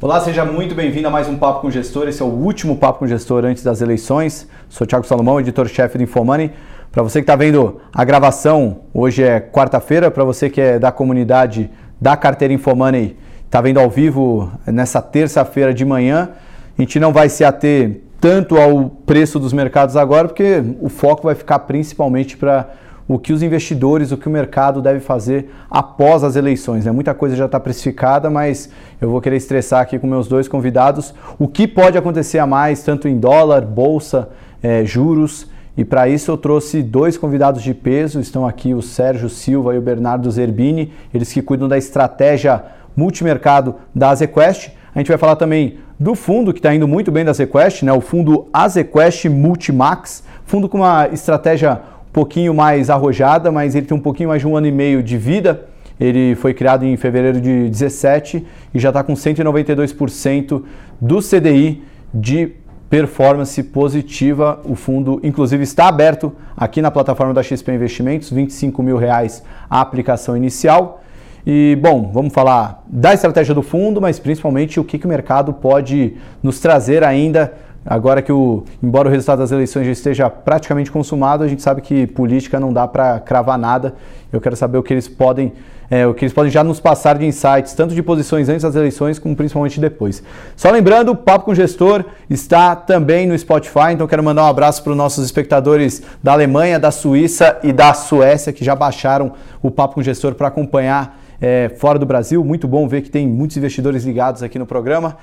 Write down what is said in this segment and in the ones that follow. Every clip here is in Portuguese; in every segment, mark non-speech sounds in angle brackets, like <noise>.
Olá, seja muito bem-vindo a mais um Papo com Gestor. Esse é o último Papo com Gestor antes das eleições. Sou Thiago Salomão, editor-chefe do Infomoney. Para você que está vendo a gravação, hoje é quarta-feira. Para você que é da comunidade da carteira Infomoney, está vendo ao vivo nessa terça-feira de manhã. A gente não vai se ater tanto ao preço dos mercados agora, porque o foco vai ficar principalmente para o que os investidores, o que o mercado deve fazer após as eleições. Né? Muita coisa já está precificada, mas eu vou querer estressar aqui com meus dois convidados o que pode acontecer a mais, tanto em dólar, bolsa, é, juros. E para isso eu trouxe dois convidados de peso. Estão aqui o Sérgio Silva e o Bernardo Zerbini, eles que cuidam da estratégia multimercado da Azequest. A gente vai falar também do fundo que está indo muito bem da Azequest, né? o fundo Azequest Multimax, fundo com uma estratégia pouquinho mais arrojada, mas ele tem um pouquinho mais de um ano e meio de vida. Ele foi criado em fevereiro de 17 e já está com 192% do CDI de performance positiva. O fundo, inclusive, está aberto aqui na plataforma da XP Investimentos, 25 mil reais a aplicação inicial. E, bom, vamos falar da estratégia do fundo, mas principalmente o que, que o mercado pode nos trazer ainda Agora que, o, embora o resultado das eleições já esteja praticamente consumado, a gente sabe que política não dá para cravar nada. Eu quero saber o que eles podem, é, o que eles podem já nos passar de insights, tanto de posições antes das eleições, como principalmente depois. Só lembrando, o Papo com o Gestor está também no Spotify, então quero mandar um abraço para os nossos espectadores da Alemanha, da Suíça e da Suécia que já baixaram o Papo com o Gestor para acompanhar é, fora do Brasil. Muito bom ver que tem muitos investidores ligados aqui no programa.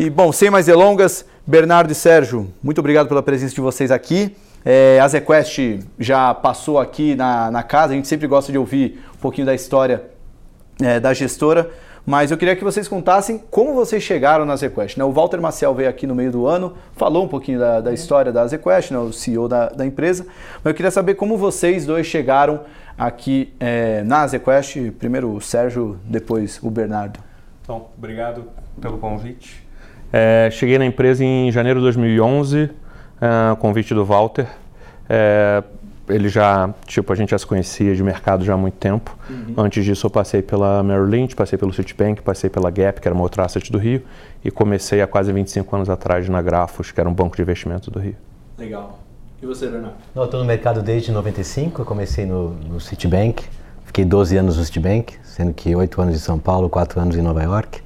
E bom, sem mais delongas, Bernardo e Sérgio, muito obrigado pela presença de vocês aqui. É, a ZQuest já passou aqui na, na casa, a gente sempre gosta de ouvir um pouquinho da história é, da gestora, mas eu queria que vocês contassem como vocês chegaram na ZQuest. Né? O Walter Maciel veio aqui no meio do ano, falou um pouquinho da, da história da ZQuest, né? o CEO da, da, empresa, mas eu queria saber como vocês dois chegaram aqui é, na ZQuest, primeiro o Sérgio, depois o Bernardo. Então, obrigado pelo convite. É, cheguei na empresa em janeiro de 2011, é, convite do Walter. É, ele já, tipo, a gente já se conhecia de mercado já há muito tempo. Uhum. Antes disso, eu passei pela Merrill Lynch, passei pelo Citibank, passei pela Gap, que era uma outra asset do Rio, e comecei há quase 25 anos atrás na Grafos, que era um banco de investimentos do Rio. Legal. E você, Bernardo? Eu estou no mercado desde 95, eu comecei no, no Citibank, fiquei 12 anos no Citibank, sendo que 8 anos em São Paulo, 4 anos em Nova York.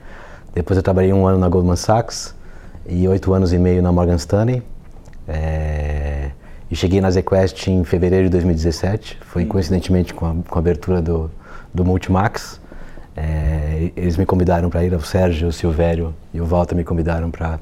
Depois eu trabalhei um ano na Goldman Sachs e oito anos e meio na Morgan Stanley. É, e cheguei na ZQuest em fevereiro de 2017. Foi hum. coincidentemente com a, com a abertura do, do Multimax. É, eles me convidaram para ir, o Sérgio, o Silvério e o Walter me convidaram para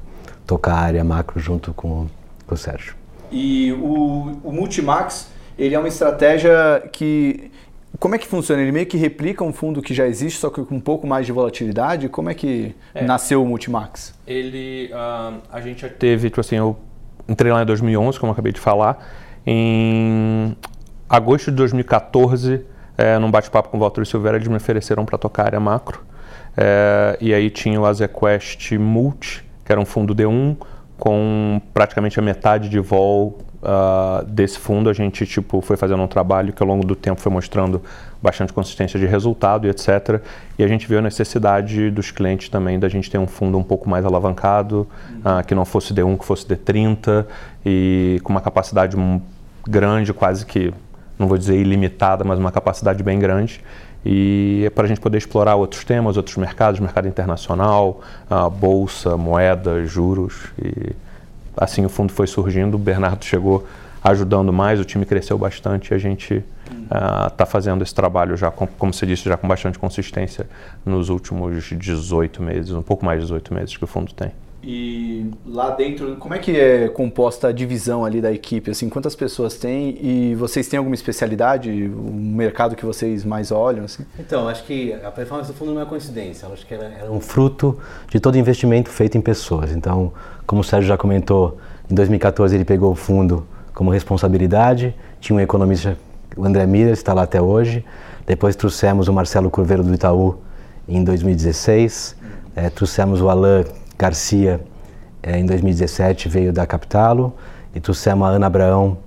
tocar a área macro junto com, com o Sérgio. E o, o Multimax, ele é uma estratégia que como é que funciona? Ele meio que replica um fundo que já existe, só que com um pouco mais de volatilidade? Como é que é. nasceu o Multimax? Ele, uh, a gente já teve, tipo assim, eu entrei lá em 2011, como eu acabei de falar, em agosto de 2014, é, num bate-papo com o Walter Silveira, eles me ofereceram para tocar a área macro. É, e aí tinha o Azequest Multi, que era um fundo D1, com praticamente a metade de vol uh, desse fundo, a gente tipo, foi fazendo um trabalho que ao longo do tempo foi mostrando bastante consistência de resultado e etc. E a gente viu a necessidade dos clientes também da gente ter um fundo um pouco mais alavancado, uhum. uh, que não fosse D1, que fosse D30 e com uma capacidade grande, quase que, não vou dizer ilimitada, mas uma capacidade bem grande e é para a gente poder explorar outros temas, outros mercados, mercado internacional, uh, bolsa, moeda, juros e assim o fundo foi surgindo, o Bernardo chegou ajudando mais, o time cresceu bastante e a gente está uh, fazendo esse trabalho já, com, como você disse, já com bastante consistência nos últimos 18 meses, um pouco mais de 18 meses que o fundo tem. E lá dentro, como é que é composta a divisão ali da equipe? Assim, quantas pessoas tem e vocês têm alguma especialidade, o mercado que vocês mais olham? Assim? Então, acho que a performance do fundo não é coincidência. acho que ela é um fruto de todo investimento feito em pessoas. Então, como o Sérgio já comentou, em 2014 ele pegou o fundo como responsabilidade. Tinha um economista, o André Miller, está lá até hoje. Depois trouxemos o Marcelo Curveiro do Itaú em 2016. É, trouxemos o Alain Garcia, é, em 2017, veio da Capitalo, e trouxemos a Ana Abraão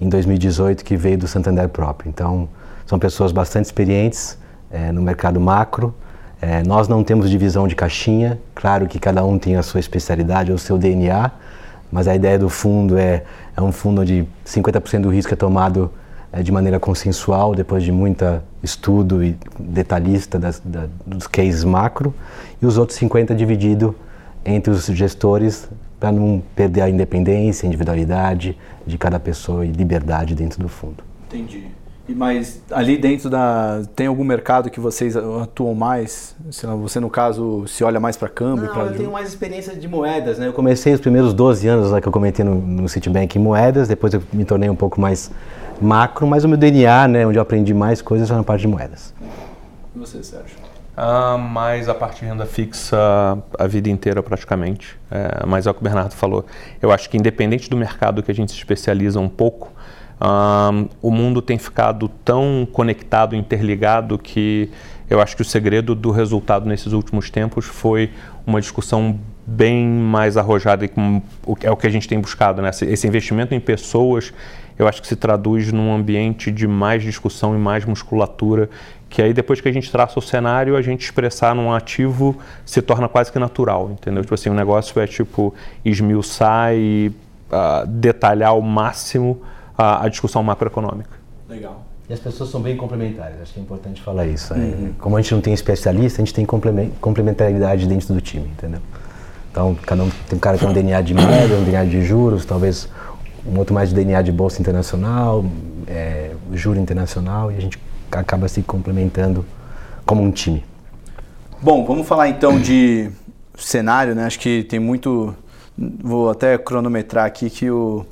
em 2018, que veio do Santander próprio. Então, são pessoas bastante experientes é, no mercado macro, É, nós não temos divisão de caixinha, claro que cada um tem a sua especialidade, o seu DNA, mas a ideia do fundo é, é um fundo onde 50% do risco é tomado é, de maneira consensual, depois de muito estudo e detalhista das, da, dos cases macro, e os outros 50% dividido entre os gestores para não perder a independência, a individualidade de cada pessoa e liberdade dentro do fundo. Entendi. E mas ali dentro da tem algum mercado que vocês atuam mais? Você no caso se olha mais para câmbio? Não, pra... eu tenho mais experiência de moedas, né? Eu comecei os primeiros 12 anos lá que eu comentei no, no Citibank em moedas, depois eu me tornei um pouco mais macro, mas o meu DNA, né, onde eu aprendi mais coisas, foi na parte de moedas. E você, Sérgio? Ah, mais a parte de renda fixa a vida inteira praticamente. É, mas é o que o Bernardo falou. Eu acho que independente do mercado que a gente se especializa um pouco, um, o mundo tem ficado tão conectado, interligado, que eu acho que o segredo do resultado nesses últimos tempos foi uma discussão bem mais arrojada e com, é o que a gente tem buscado. Né? Esse investimento em pessoas, eu acho que se traduz num ambiente de mais discussão e mais musculatura, que aí depois que a gente traça o cenário, a gente expressar num ativo se torna quase que natural, entendeu? Tipo assim, o negócio é tipo esmiuçar e uh, detalhar ao máximo a, a discussão macroeconômica. Legal. E as pessoas são bem complementares, acho que é importante falar isso. Uhum. Como a gente não tem especialista, a gente tem complementaridade dentro do time, entendeu? Então, cada um, tem um cara que tem um DNA de média, um DNA de juros, talvez um outro mais de DNA de bolsa internacional, é, juro internacional, e a gente acaba se complementando como um time. Bom, vamos falar então de cenário, né? Acho que tem muito. Vou até cronometrar aqui que o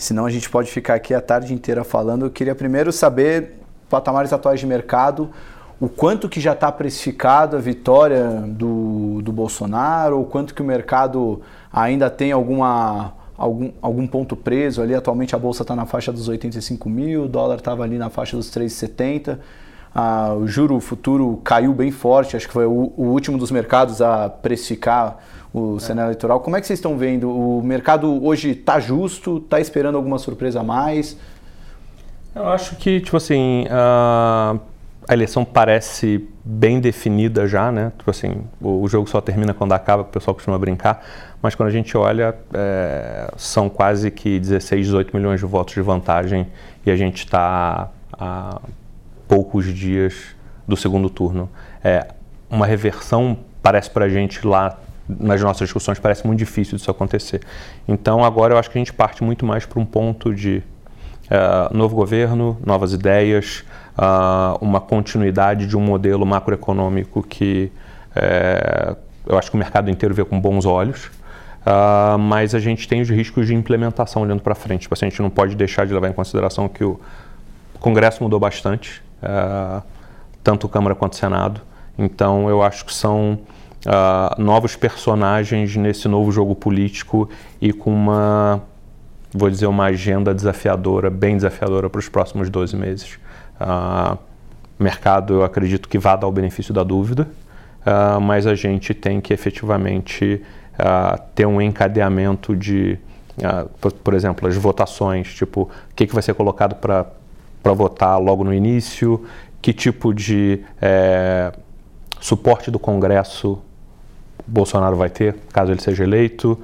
senão a gente pode ficar aqui a tarde inteira falando. Eu queria primeiro saber patamares atuais de mercado, o quanto que já está precificado a vitória do, do Bolsonaro, o quanto que o mercado ainda tem alguma, algum, algum ponto preso ali. Atualmente a bolsa está na faixa dos 85 mil, o dólar estava ali na faixa dos 3,70. Ah, o juro futuro caiu bem forte, acho que foi o, o último dos mercados a precificar o é. cenário eleitoral. Como é que vocês estão vendo? O mercado hoje está justo? Está esperando alguma surpresa a mais? Eu acho que, tipo assim, a, a eleição parece bem definida já, né? Tipo assim, o, o, jogo só termina quando acaba, o pessoal costuma brincar. Mas quando a gente olha, é, são quase que 16, 18 milhões de votos de vantagem e a gente está a poucos dias do segundo turno. É, uma reversão parece para a gente lá nas nossas discussões parece muito difícil disso acontecer. Então agora eu acho que a gente parte muito mais para um ponto de uh, novo governo, novas ideias, uh, uma continuidade de um modelo macroeconômico que uh, eu acho que o mercado inteiro vê com bons olhos. Uh, mas a gente tem os riscos de implementação olhando para frente. Tipo assim, a gente não pode deixar de levar em consideração que o Congresso mudou bastante, tanto Câmara quanto Senado. Então, eu acho que são uh, novos personagens nesse novo jogo político e com uma, vou dizer, uma agenda desafiadora, bem desafiadora para os próximos 12 meses. Uh, mercado, eu acredito que vá dar o benefício da dúvida, uh, mas a gente tem que efetivamente uh, ter um encadeamento de, por, por, exemplo, as votações, tipo, o que, que vai ser colocado para votar logo no início, que tipo de é, suporte do Congresso Bolsonaro vai ter, caso ele seja eleito.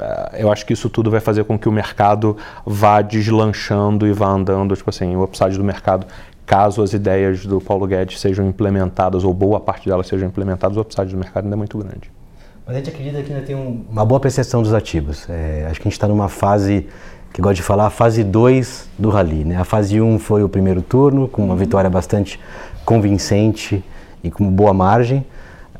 Ah, eu acho que isso tudo vai fazer com que o mercado vá deslanchando e vá andando, tipo assim, o upside do mercado, caso as ideias do Paulo Guedes sejam implementadas, ou boa parte delas sejam implementadas, o upside do mercado ainda é muito grande. Mas a gente acredita que ainda tem um, uma boa percepção dos ativos. É, acho que a gente está numa fase, que gosto de falar, a fase 2 do rally. Né? A fase 1 um foi o primeiro turno, com uma vitória bastante convincente e com boa margem.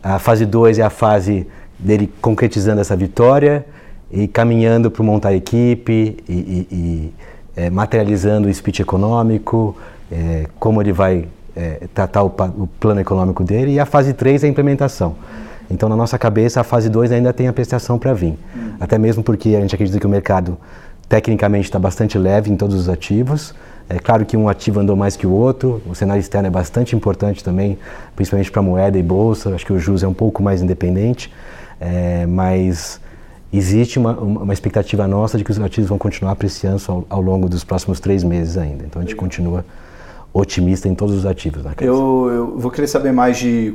A fase 2 é a fase dele concretizando essa vitória e caminhando para montar equipe e, e, e é, materializando o speech econômico, é, como ele vai é, tratar o, o, plano econômico dele. E a fase 3 é a implementação. Então, na nossa cabeça, a fase 2 ainda tem a prestação para vir. Até mesmo porque a gente acredita que o mercado tecnicamente está bastante leve em todos os ativos. É claro que um ativo andou mais que o outro, o cenário externo é bastante importante também, principalmente para moeda e bolsa, acho que o juros é um pouco mais independente, é, mas existe uma, uma, expectativa nossa de que os ativos vão continuar apreciando ao, ao longo dos próximos três meses ainda. Então a gente continua otimista em todos os ativos. Né, eu, eu vou querer saber mais de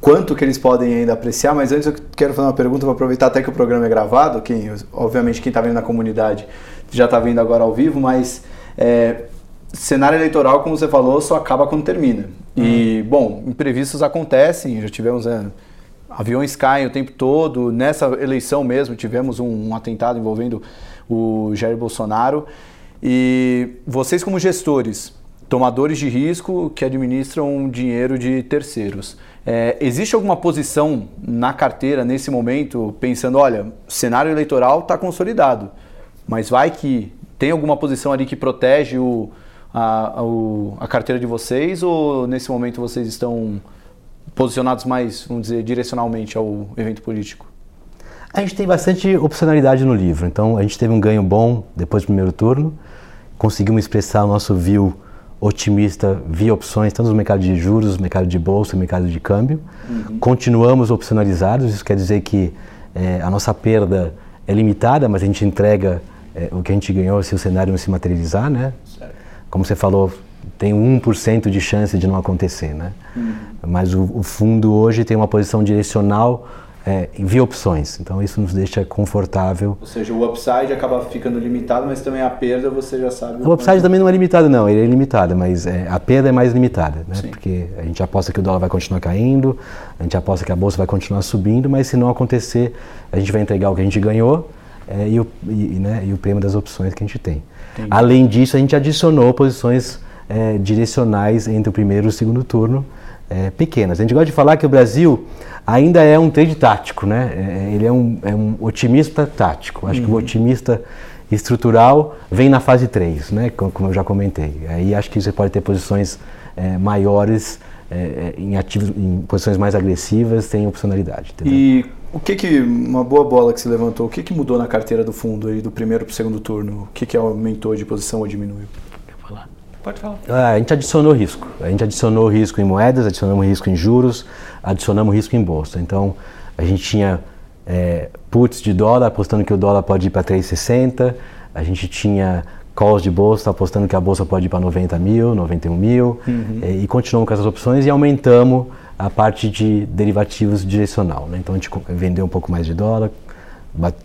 quanto que eles podem ainda apreciar, mas antes eu quero fazer uma pergunta, vou aproveitar até que o programa é gravado, quem, obviamente quem está vendo na comunidade já está vendo agora ao vivo, mas é, cenário eleitoral, como você falou, só acaba quando termina. E, bom, imprevistos acontecem, já tivemos é, aviões caem o tempo todo, nessa eleição mesmo tivemos um, um atentado envolvendo o Jair Bolsonaro, e vocês como gestores, tomadores de risco que administram dinheiro de terceiros. É, existe alguma posição na carteira nesse momento, pensando, olha, cenário eleitoral está consolidado, mas vai que tem alguma posição ali que protege o, a, a, a carteira de vocês ou nesse momento vocês estão posicionados mais, vamos dizer, direcionalmente ao evento político? A gente tem bastante opcionalidade no livro, então a gente teve um ganho bom depois do primeiro turno, conseguimos expressar o nosso view otimista via opções, tanto no mercado de juros, no mercado de bolsa, no mercado de câmbio. Uhum. Continuamos opcionalizados, isso quer dizer que é, a nossa perda é limitada, mas a gente entrega é, o que a gente ganhou se o cenário não se materializar, né? Certo. Como você falou, tem 1% de chance de não acontecer, né? Uhum. Mas o, o fundo hoje tem uma posição direcional é, via opções. Então isso nos deixa confortável. Ou seja, o upside acaba ficando limitado, mas também a perda você já sabe. O, o upside também não é limitado, não. Ele é limitado, mas é, a perda é mais limitada, né? Sim. Porque a gente aposta que o dólar vai continuar caindo, a gente aposta que a bolsa vai continuar subindo, mas se não acontecer, a gente vai entregar o que a gente ganhou é, e, o, e, né, e o prêmio das opções que a gente tem. Entendi. Além disso, a gente adicionou posições é, direcionais entre o primeiro e o segundo turno é, pequenas. A gente gosta de falar que o Brasil ainda é um trade tático, né? É, é, ele é um, é um otimista tático. Acho uhum. que o uhum. otimista estrutural vem na fase 3, né? Como eu já comentei. Aí acho que você pode ter posições é, maiores é, é, em ativos, em posições mais agressivas, tem opcionalidade. Entendeu? E o que que uma boa bola que se levantou? O que que mudou na carteira do fundo aí do primeiro para o segundo turno? O que que aumentou de posição ou diminuiu? Pode falar. Ah, a gente adicionou risco. A gente adicionou risco em moedas, adicionamos risco em juros, adicionamos risco em bolsa. Então, a gente tinha é, puts de dólar, apostando que o dólar pode ir para 3,60. A gente tinha calls de bolsa, apostando que a bolsa pode ir para 90 mil, 91 mil. Uhum. É, e continuamos com essas opções e aumentamos a parte de derivativos direcional. Né? Então, a gente vendeu um pouco mais de dólar,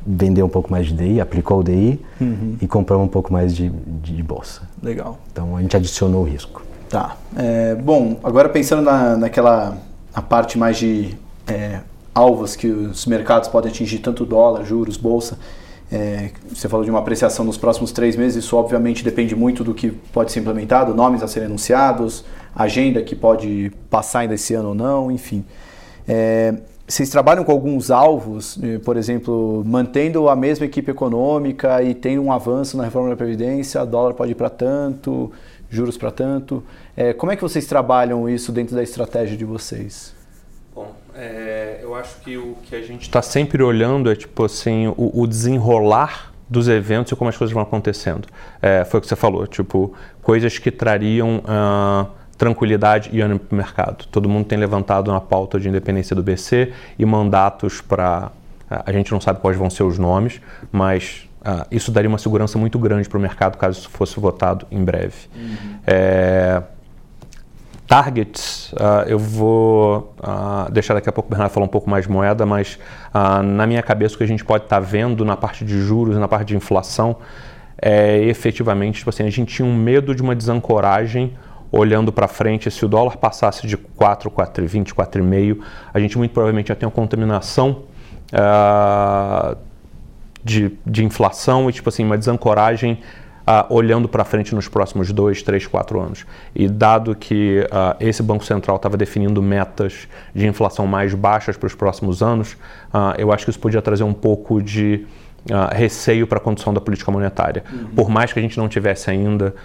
vendeu um pouco mais de DI, aplicou o DI uhum. e comprou um pouco mais de, de, de, bolsa. Legal. Então a gente adicionou o risco. Tá. É, bom, agora pensando na, naquela a parte mais de é, alvos que os mercados podem atingir, tanto dólar, juros, bolsa. É, você falou de uma apreciação nos próximos três meses, isso obviamente depende muito do que pode ser implementado, nomes a serem anunciados, agenda que pode passar ainda esse ano ou não, enfim. É, vocês trabalham com alguns alvos, eh, por exemplo, mantendo a mesma equipe econômica e tendo um avanço na reforma da Previdência, dólar pode ir para tanto, juros para tanto. É, como é que vocês trabalham isso dentro da estratégia de vocês? Bom, é, eu acho que o que a gente está sempre olhando é tipo assim o, o, desenrolar dos eventos e como as coisas vão acontecendo. É, foi o que você falou, tipo coisas que trariam uh, tranquilidade e ânimo para o mercado. Todo mundo tem levantado na pauta de independência do BC e mandatos para. A gente não sabe quais vão ser os nomes, mas isso daria uma segurança muito grande para o mercado caso isso fosse votado em breve. Uhum. É, targets, eu vou deixar daqui a pouco o Bernardo falar um pouco mais de moeda, mas na minha cabeça o que a gente pode estar tá vendo na parte de juros na parte de inflação é efetivamente, tipo assim, a gente tinha um medo de uma desancoragem olhando para frente, se o dólar passasse de 4, 4,20, 4,5, a gente muito provavelmente já tem uma contaminação uh, de, de inflação e tipo assim, uma desancoragem uh, olhando para frente nos próximos 2, 3, 4 anos. E dado que uh, esse Banco Central estava definindo metas de inflação mais baixas para os próximos anos, eu acho que isso podia trazer um pouco de receio para a condução da política monetária. Uhum. Por mais que a gente não tivesse ainda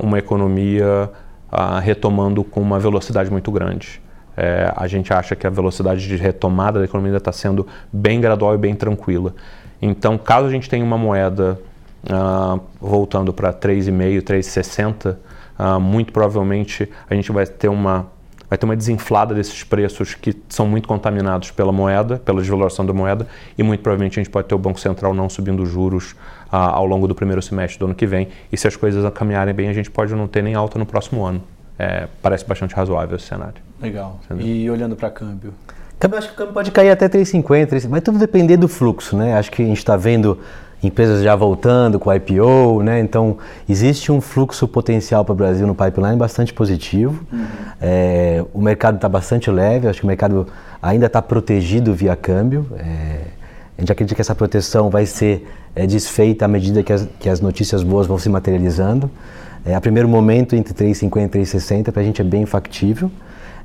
uma economia uh, retomando com uma velocidade muito grande. É, a gente acha que a velocidade de retomada da economia está sendo bem gradual e bem tranquila. Então, caso a gente tenha uma moeda uh, voltando para 3,5, 3,60, uh, muito provavelmente a gente vai ter uma vai ter uma desinflada desses preços que são muito contaminados pela moeda, pela desvalorização da moeda, e muito provavelmente a gente pode ter o Banco Central não subindo juros ah, ao longo do primeiro semestre do ano que vem. E se as coisas caminharem bem, a gente pode não ter nem alta no próximo ano. É, parece bastante razoável esse cenário. Legal. Entendeu? E olhando para câmbio? Câmbio, acho que o câmbio pode cair até 3,50, vai tudo depender do fluxo, né? Acho que a gente está vendo empresas já voltando com IPO, né? Então existe um fluxo potencial para o Brasil no pipeline bastante positivo. Uhum. É, o mercado está bastante leve, acho que o mercado ainda está protegido via câmbio. É, a gente acredita que essa proteção vai ser é, desfeita à medida que as, que as notícias boas vão se materializando. É, a primeiro momento, entre 3,50 e 3,60 para a gente é bem factível.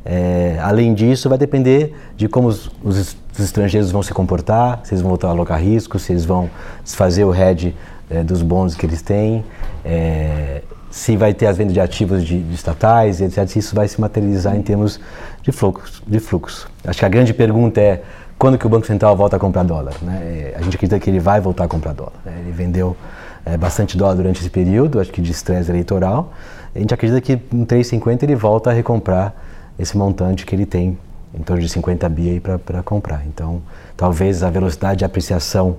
É, além disso, vai depender de como os, os, estrangeiros vão se comportar, se eles vão voltar a alocar risco, se eles vão desfazer o hedge é, dos bons que eles têm, é, se vai ter as vendas de ativos de, de, estatais, etc. Se isso vai se materializar em termos de fluxo, de fluxo. Acho que a grande pergunta é quando que o Banco Central volta a comprar dólar. Né? A gente acredita que ele vai voltar a comprar dólar. Né? Ele vendeu é, bastante dólar durante esse período, acho que de estresse eleitoral. A gente acredita que em 3,50 ele volta a recomprar esse montante que ele tem, em torno de 50 bi para comprar. Então, talvez a velocidade de apreciação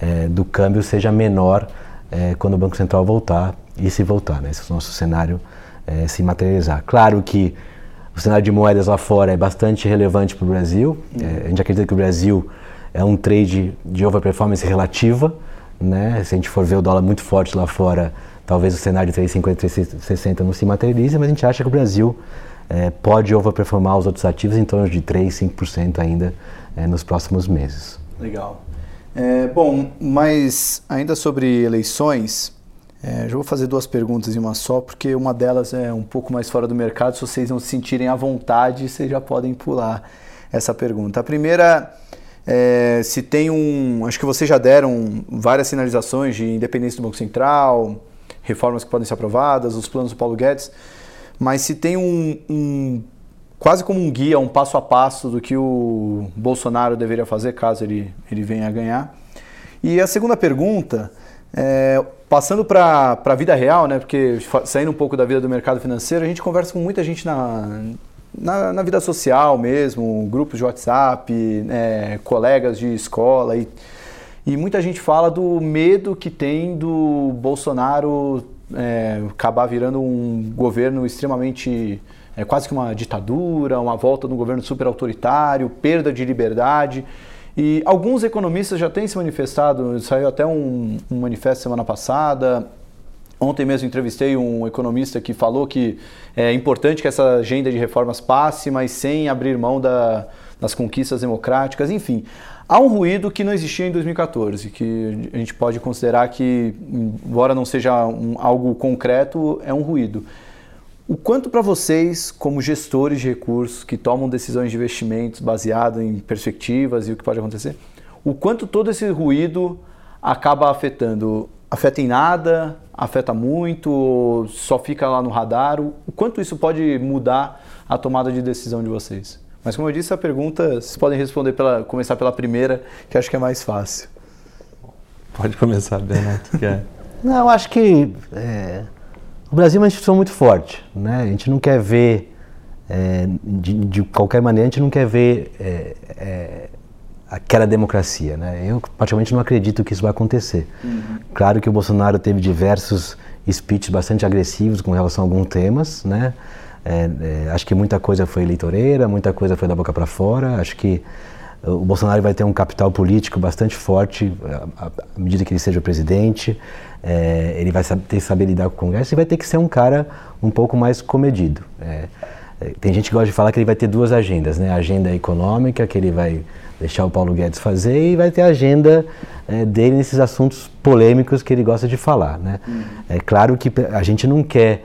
é, do câmbio seja menor é, quando o Banco Central voltar e se voltar, né? Esse é o nosso cenário é, se materializar. Claro que o cenário de moedas lá fora é bastante relevante para o Brasil. É, a gente acredita que o Brasil é um trade de overperformance relativa. Né? Se a gente for ver o dólar muito forte lá fora, talvez o cenário de 3,50, 3,60 não se materialize, mas a gente acha que o Brasil é, pode overperformar os outros ativos em torno de 3, 5% ainda é, nos próximos meses. Legal. É, bom, mas ainda sobre eleições, é, já vou fazer duas perguntas em uma só, porque uma delas é um pouco mais fora do mercado. Se vocês não se sentirem à vontade, vocês já podem pular essa pergunta. A primeira é se tem um. Acho que vocês já deram várias sinalizações de independência do Banco Central, reformas que podem ser aprovadas, os planos do Paulo Guedes mas se tem um, um, quase como um guia, um passo a passo do que o Bolsonaro deveria fazer caso ele, ele venha a ganhar. E a segunda pergunta, é, passando para a vida real, né, porque saindo um pouco da vida do mercado financeiro, a gente conversa com muita gente na, na, na vida social mesmo, grupos de WhatsApp, é, colegas de escola e, e muita gente fala do medo que tem do Bolsonaro é, acabar virando um governo extremamente é, quase que uma ditadura, uma volta um governo super autoritário, perda de liberdade. E alguns economistas já têm se manifestado, saiu até um, um manifesto semana passada. Ontem mesmo entrevistei um economista que falou que é importante que essa agenda de reformas passe, mas sem abrir mão da, das conquistas democráticas. Enfim, Há um ruído que não existia em 2014, que a gente pode considerar que, embora não seja um, algo concreto, é um ruído. O quanto para vocês, como gestores de recursos que tomam decisões de investimentos baseado em perspectivas e o que pode acontecer, o quanto todo esse ruído acaba afetando? Afeta em nada? Afeta muito? Só fica lá no radar? O quanto isso pode mudar a tomada de decisão de vocês? Mas como eu disse, a pergunta, vocês podem responder pela, começar pela primeira, que acho que é mais fácil. Pode começar, Bernardo. Que é. Não, acho que é, o Brasil é uma instituição muito forte. Né? A gente não quer ver, é, de, de, qualquer maneira, a gente não quer ver é, é aquela democracia. Né? Eu, praticamente, não acredito que isso vai acontecer. Uhum. Claro que o Bolsonaro teve diversos speeches bastante agressivos com relação a alguns temas, né? É, é, acho que muita coisa foi eleitoreira, muita coisa foi da boca para fora. Acho que o Bolsonaro vai ter um capital político bastante forte à, à medida que ele seja presidente. É, ele vai ter que saber lidar com o Congresso e vai ter que ser um cara um pouco mais comedido. É, é, tem gente que gosta de falar que ele vai ter duas agendas, né? A agenda econômica, que ele vai deixar o Paulo Guedes fazer, e vai ter a agenda é, dele nesses assuntos polêmicos que ele gosta de falar, né? Uhum. É claro que a gente não quer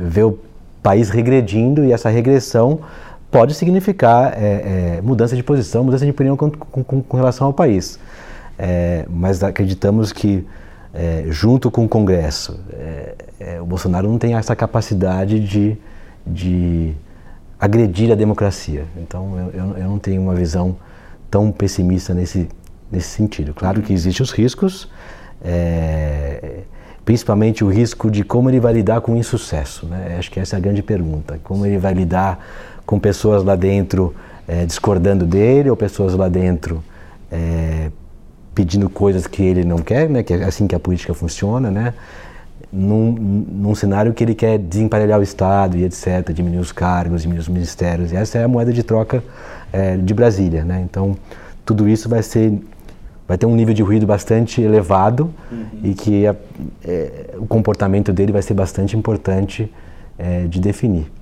ver o país regredindo e essa regressão pode significar é, é, mudança de posição, mudança de opinião com, com, com relação ao país. É, mas acreditamos que, é, junto com o Congresso, é, é, o Bolsonaro não tem essa capacidade de, de agredir a democracia. Então, eu, eu, não tenho uma visão tão pessimista nesse, nesse sentido. Claro que existem os riscos. principalmente o risco de como ele vai lidar com o insucesso. Né? Acho que essa é a grande pergunta. Como ele vai lidar com pessoas lá dentro é, discordando dele ou pessoas lá dentro é, pedindo coisas que ele não quer, né? que é assim que a política funciona, né? num, num cenário que ele quer desemparelhar o Estado e etc., diminuir os cargos, diminuir os ministérios. E essa é a moeda de troca é, de Brasília. Né? Então, tudo isso vai ser vai ter um nível de ruído bastante elevado uhum. e que a, é, o comportamento dele vai ser bastante importante é, de definir.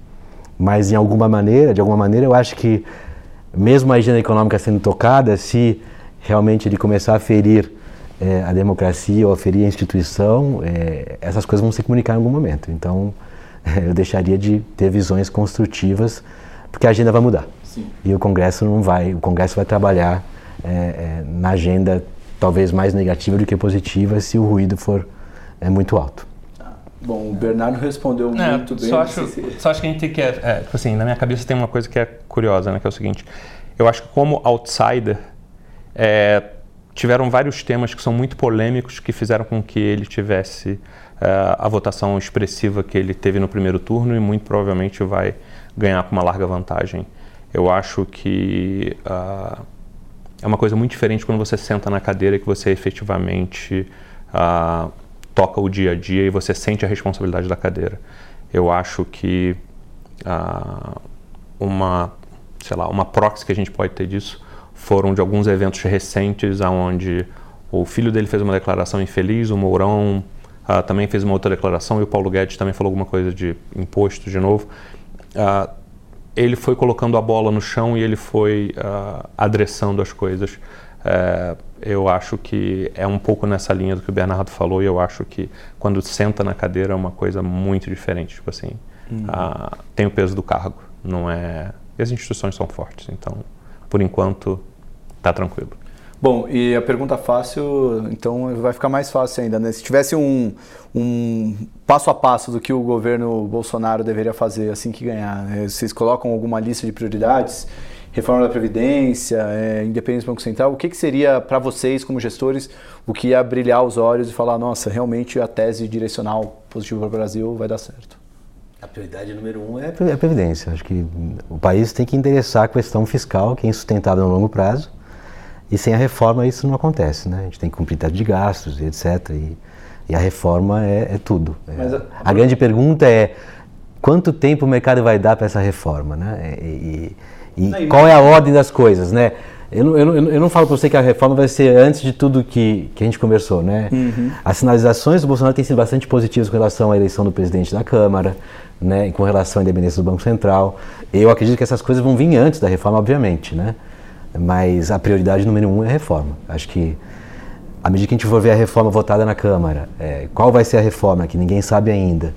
Mas, em alguma maneira, de alguma maneira, eu acho que mesmo a agenda econômica sendo tocada, se realmente ele começar a ferir é, a democracia ou a ferir a instituição, é, essas coisas vão se comunicar em algum momento. Então, <laughs> eu deixaria de ter visões construtivas, porque a agenda vai mudar. Sim. E o Congresso não vai, o Congresso vai trabalhar é, é na agenda talvez mais negativa do que positiva se o ruído for é, muito alto. Bom, o Bernardo respondeu é, muito bem. Só acho, se... <laughs> só acho que a gente tem que. É, é, tipo assim, na minha cabeça tem uma coisa que é curiosa, né? Que é o seguinte: eu acho que, como outsider, é, tiveram vários temas que são muito polêmicos que fizeram com que ele tivesse é, a votação expressiva que ele teve no primeiro turno e muito provavelmente vai ganhar com uma larga vantagem. Eu acho que uh, é uma coisa muito diferente quando você senta na cadeira e que você efetivamente uh, toca o dia a dia e você sente a responsabilidade da cadeira. Eu acho que uh, uma, sei lá, uma proxy que a gente pode ter disso foram de alguns eventos recentes onde o filho dele fez uma declaração infeliz, o Mourão uh, também fez uma outra declaração e o Paulo Guedes também falou alguma coisa de imposto de novo. Uh, ele foi colocando a bola no chão e ele foi uh, adressando as coisas. Uh, eu acho que é um pouco nessa linha do que o Bernardo falou e eu acho que quando senta na cadeira é uma coisa muito diferente. Tipo assim, uhum. tem o peso do cargo, não é... E as instituições são fortes, então por enquanto, está tranquilo. Bom, e a pergunta fácil, então vai ficar mais fácil ainda, né? Se tivesse um, um passo a passo do que o governo Bolsonaro deveria fazer assim que ganhar, né? vocês colocam alguma lista de prioridades? Reforma da Previdência, é, independência do Banco Central, o que, que seria para vocês, como gestores, o que ia brilhar os olhos e falar, nossa, realmente a tese direcional positiva para o Brasil vai dar certo? A prioridade número um é, é a Previdência. Acho que o país tem que endereçar a questão fiscal, que é insustentável no longo prazo, e sem a reforma isso não acontece. Né? A gente tem que cumprir teto de gastos e etc. E, e a reforma é, é tudo. É, a... a... grande pergunta é quanto tempo o mercado vai dar para essa reforma? Né? E, e, e qual é a ordem das coisas? Né? Eu não, eu, não, eu não falo para você que a reforma vai ser antes de tudo que, que a gente conversou, né? Uhum. As sinalizações do Bolsonaro têm sido bastante positivas com relação à eleição do presidente da Câmara, né? com relação à independência do Banco Central. Eu acredito que essas coisas vão vir antes da reforma, obviamente, né? Mas a prioridade número um é a reforma. Acho que à medida que a gente for ver a reforma votada na Câmara, é, qual vai ser a reforma, que ninguém sabe ainda,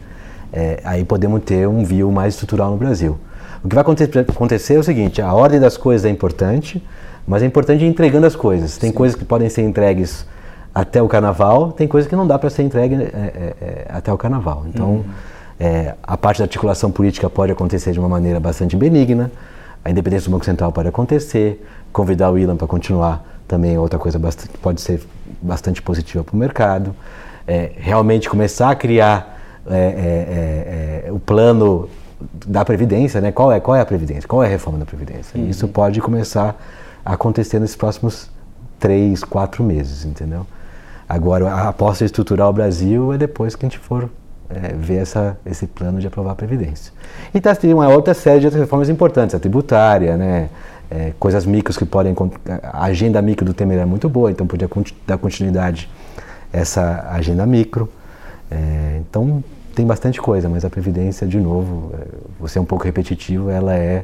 é, aí podemos ter um view mais estrutural no Brasil. O que vai acontecer é o seguinte, a ordem das coisas é importante, mas é importante ir entregando as coisas. Tem Sim. coisas que podem ser entregues até o carnaval, tem coisas que não dá para ser entregue é, é, é, até o carnaval. Então, uhum. É, a parte da articulação política pode acontecer de uma maneira bastante benigna, a independência do Banco Central pode acontecer, convidar o Ilan para continuar também é outra coisa bastante, pode ser bastante positiva para o mercado. É, realmente começar a criar o plano da Previdência, né? qual, é, qual é a Previdência, qual é a reforma da Previdência. Uhum. Isso pode começar acontecer nesses próximos três, quatro meses, entendeu? Agora, a aposta estrutural Brasil é depois que a gente for é, ver essa, esse plano de aprovar a Previdência. E está tem uma outra série de outras reformas importantes, a tributária, né? É, coisas micros que podem. A agenda micro do Temer é muito boa, então podia dar continuidade essa agenda micro. É, então tem bastante coisa, mas a Previdência, de novo, é, você é um pouco repetitivo, ela é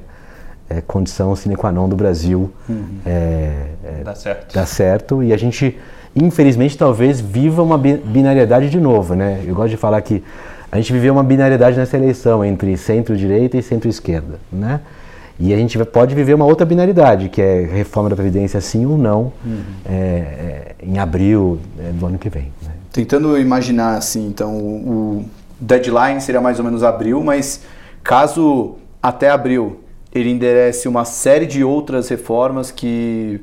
é, condição sine qua non do Brasil uhum. é, é, dá, certo. dá certo. E a gente, infelizmente, talvez viva uma binariedade de novo. Né? Eu gosto de falar que a gente viveu uma binariedade nessa eleição entre centro-direita e centro-esquerda. Né? E a gente pode viver uma outra binariedade, que é reforma da Previdência sim ou não, uhum. é, é, em abril é, do ano que vem. Né? Tentando imaginar assim, então, o deadline seria mais ou menos abril, mas caso até abril ele enderece uma série de outras reformas que,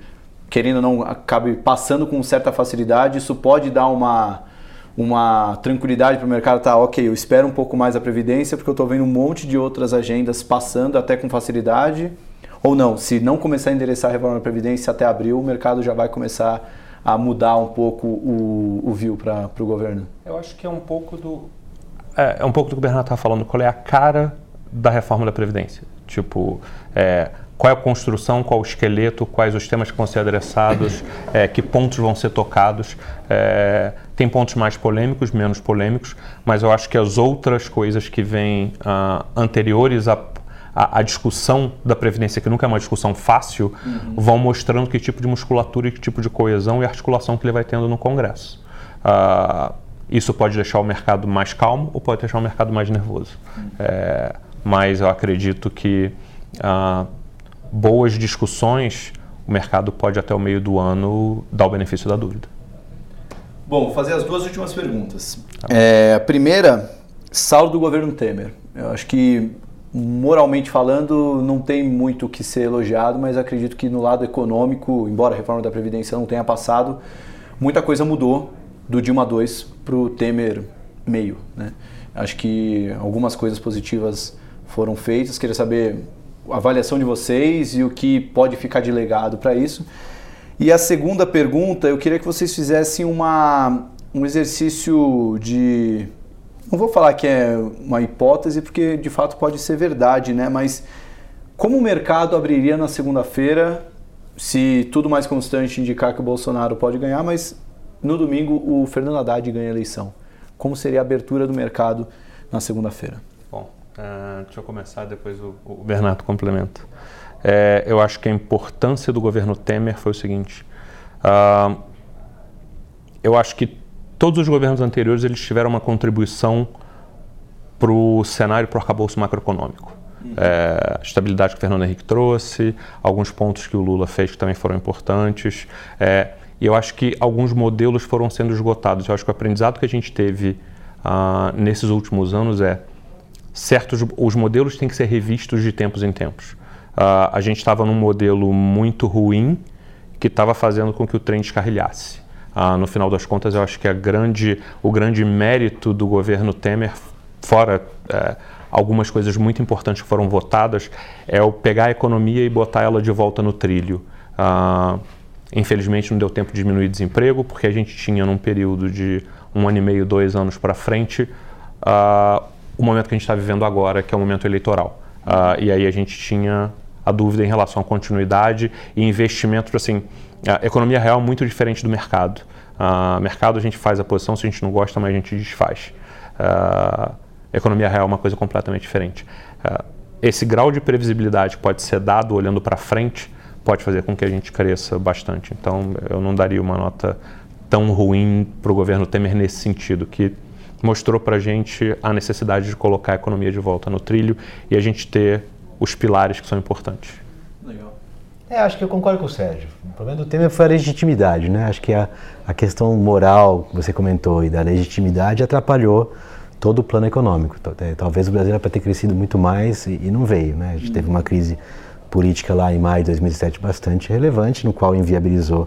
querendo ou não, acabe passando com certa facilidade. Isso pode dar uma, uma tranquilidade para o mercado, tá, ok, eu espero um pouco mais a Previdência, porque eu estou vendo um monte de outras agendas passando até com facilidade, ou não, se não começar a endereçar a reforma da Previdência até abril, o mercado já vai começar a mudar um pouco o, o view para o governo? Eu acho que é um pouco do. É, é um pouco do que o Bernardo estava falando, qual é a cara da reforma da Previdência. Tipo, é, qual é a construção, qual o esqueleto, quais os temas que vão ser adressados, é, que pontos vão ser tocados. É, tem pontos mais polêmicos, menos polêmicos, mas eu acho que as outras coisas que vêm uh, anteriores à, à, à, discussão da Previdência, que nunca é uma discussão fácil, uhum. vão mostrando que tipo de musculatura e que tipo de coesão e articulação que ele vai tendo no Congresso. Uh, isso pode deixar o mercado mais calmo ou pode deixar o mercado mais nervoso. Uhum. É, mas eu acredito que uh, boas discussões, o mercado pode até o meio do ano dar o benefício da dúvida. Bom, vou fazer as duas últimas perguntas. É, a primeira, saldo do governo Temer. Eu acho que, moralmente falando, não tem muito o que ser elogiado, mas acredito que no lado econômico, embora a reforma da Previdência não tenha passado, muita coisa mudou do Dilma 2 para o Temer meio. Né? Acho que algumas coisas positivas foram feitas. Queria saber a avaliação de vocês e o que pode ficar de legado para isso. E a segunda pergunta, eu queria que vocês fizessem uma, um exercício de. Não vou falar que é uma hipótese, porque de fato pode ser verdade, né? Mas como o mercado abriria na segunda-feira, se tudo mais constante indicar que o Bolsonaro pode ganhar, mas no domingo o Fernando Haddad ganha a eleição? Como seria a abertura do mercado na segunda-feira? Uh, deixa eu começar, depois o, o Bernardo complementa. É, eu acho que a importância do governo Temer foi o seguinte. Uh, eu acho que todos os governos anteriores eles tiveram uma contribuição para o cenário para o arcabouço macroeconômico. Uhum. É, a estabilidade que o Fernando Henrique trouxe, alguns pontos que o Lula fez que também foram importantes. É, e eu acho que alguns modelos foram sendo esgotados. Eu acho que o aprendizado que a gente teve uh, nesses últimos anos é certos os modelos têm que ser revistos de tempos em tempos. Uh, a gente estava num modelo muito ruim que estava fazendo com que o trem descarrilhasse. Uh, no final das contas, eu acho que a grande, o grande mérito do governo Temer, fora uh, algumas coisas muito importantes que foram votadas, é o pegar a economia e botar ela de volta no trilho. Uh, infelizmente, não deu tempo de diminuir desemprego, porque a gente tinha num período de um ano e meio, dois anos para frente, uh, o momento que a gente está vivendo agora, que é o momento eleitoral. Uh, e aí a gente tinha a dúvida em relação à continuidade e investimento, assim, a economia real é muito diferente do mercado. Uh, mercado a gente faz a posição, se a gente não gosta, mas a gente desfaz. Uh, economia real é uma coisa completamente diferente. Uh, esse grau de previsibilidade pode ser dado olhando para frente pode fazer com que a gente cresça bastante. Então, eu não daria uma nota tão ruim para o governo Temer nesse sentido, que mostrou para a gente a necessidade de colocar a economia de volta no trilho e a gente ter os pilares que são importantes. Legal. É, acho que eu concordo com o Sérgio. O problema do tema foi a legitimidade, né? Acho que a, a questão moral que você comentou e da legitimidade atrapalhou todo o plano econômico. É, talvez o Brasil era para ter crescido muito mais e, e, não veio, né? A gente teve uma crise política lá em maio de 2007 bastante relevante, no qual inviabilizou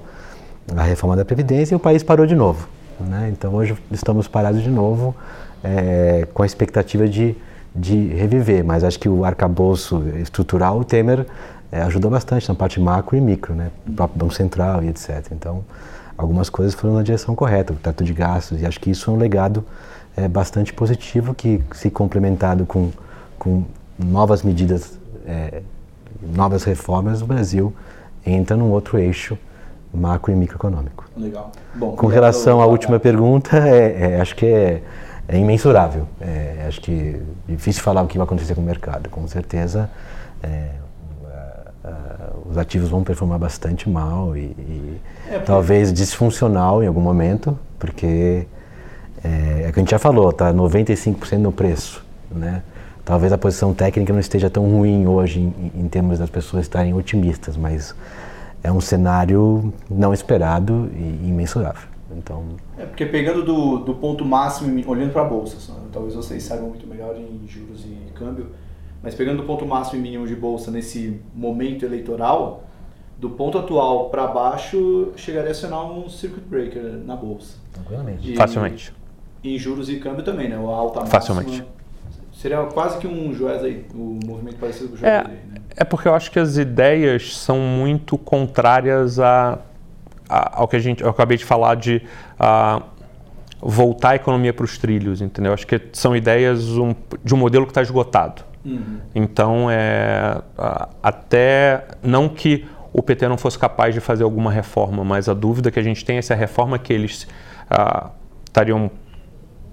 a reforma da Previdência e o país parou de novo. Né? Então hoje estamos parados de novo é, com a expectativa de, de reviver, mas acho que o arcabouço estrutural, o Temer é, ajudou bastante na parte macro e micro, né? o próprio Banco Central e etc. Então algumas coisas foram na direção correta, o teto de gastos, e acho que isso é um legado é, bastante positivo que, se complementado com, com novas medidas, é, novas reformas, o Brasil entra num outro eixo macro e microeconômico. Legal. Bom, Com relação à última pergunta, é, é, acho que é, é imensurável. É, acho que é difícil falar o que vai acontecer com o mercado. Com certeza, é, os ativos vão performar bastante mal e, e é, talvez disfuncional em algum momento, porque é, é o que a gente já falou, está 95% no preço, né? Talvez a posição técnica não esteja tão ruim hoje em, em termos das pessoas estarem otimistas, mas é um cenário não esperado e imensurável. Então... É porque pegando do, do ponto máximo, olhando para a bolsa, talvez vocês saibam muito melhor em juros e câmbio, mas pegando do ponto máximo e mínimo de bolsa nesse momento eleitoral, do ponto atual para baixo chegaria a acionar um circuit breaker na bolsa. Tranquilamente. Facilmente. em juros e câmbio também, né? O alta máxima. Facilmente. Seria quase que um Joesley, o movimento parecido com o É, Joesley, né? É porque eu acho que as ideias são muito contrárias a, a- ao que a gente, eu acabei de falar de ah, voltar a economia para os trilhos, entendeu? Acho que são ideias um- de um modelo que está esgotado. Então, é, até não que o PT não fosse capaz de fazer alguma reforma, mas a dúvida que a gente tem é se a reforma que eles ah, estariam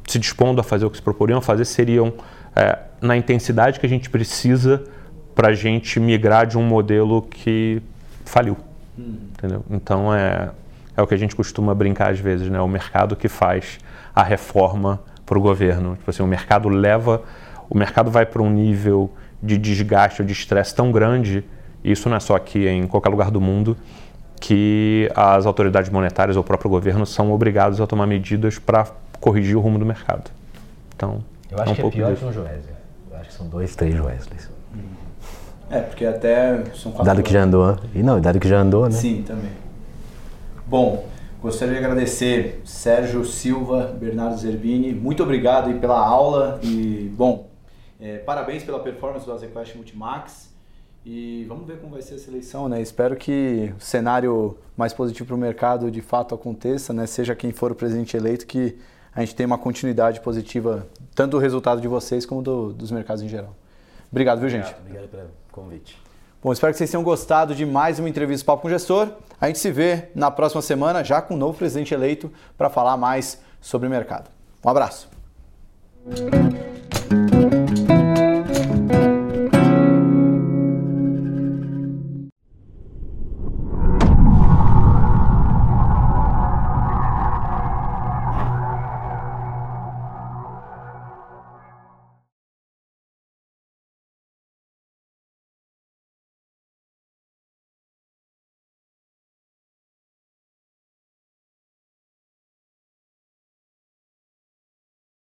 se dispondo a fazer o que se proporiam a fazer seriam é, na intensidade que a gente precisa para a gente migrar de um modelo que faliu. Entendeu? Então é, é o que a gente costuma brincar às vezes, né? O mercado que faz a reforma para o governo. Tipo assim, o mercado leva, o mercado vai para um nível de desgaste ou de estresse tão grande, isso não é só aqui, é em qualquer lugar do mundo, que as autoridades monetárias ou o próprio governo são obrigados a tomar medidas para corrigir o rumo do mercado. Então, Eu acho um que é pior disso. que um Joesley. Eu acho que são dois, três Joesleys. É, porque até são quatro Dado que já andou. E não, dado que já andou, né? Sim, também. Bom, gostaria de agradecer Sérgio Silva, Bernardo Zerbini. Muito obrigado aí pela aula e, bom, é, parabéns pela performance do Azequest Multimax. E vamos ver como vai ser essa eleição, né? Espero que o cenário mais positivo para o mercado de fato aconteça, né? Seja quem for o presidente eleito, que a gente tenha uma continuidade positiva, tanto do resultado de vocês como do- dos mercados em geral. Obrigado, viu, gente? Obrigado pelo convite. Bom, espero que vocês tenham gostado de mais uma entrevista Papo com o Gestor. A gente se vê na próxima semana, já com o novo presidente eleito, para falar mais sobre o mercado. Um abraço.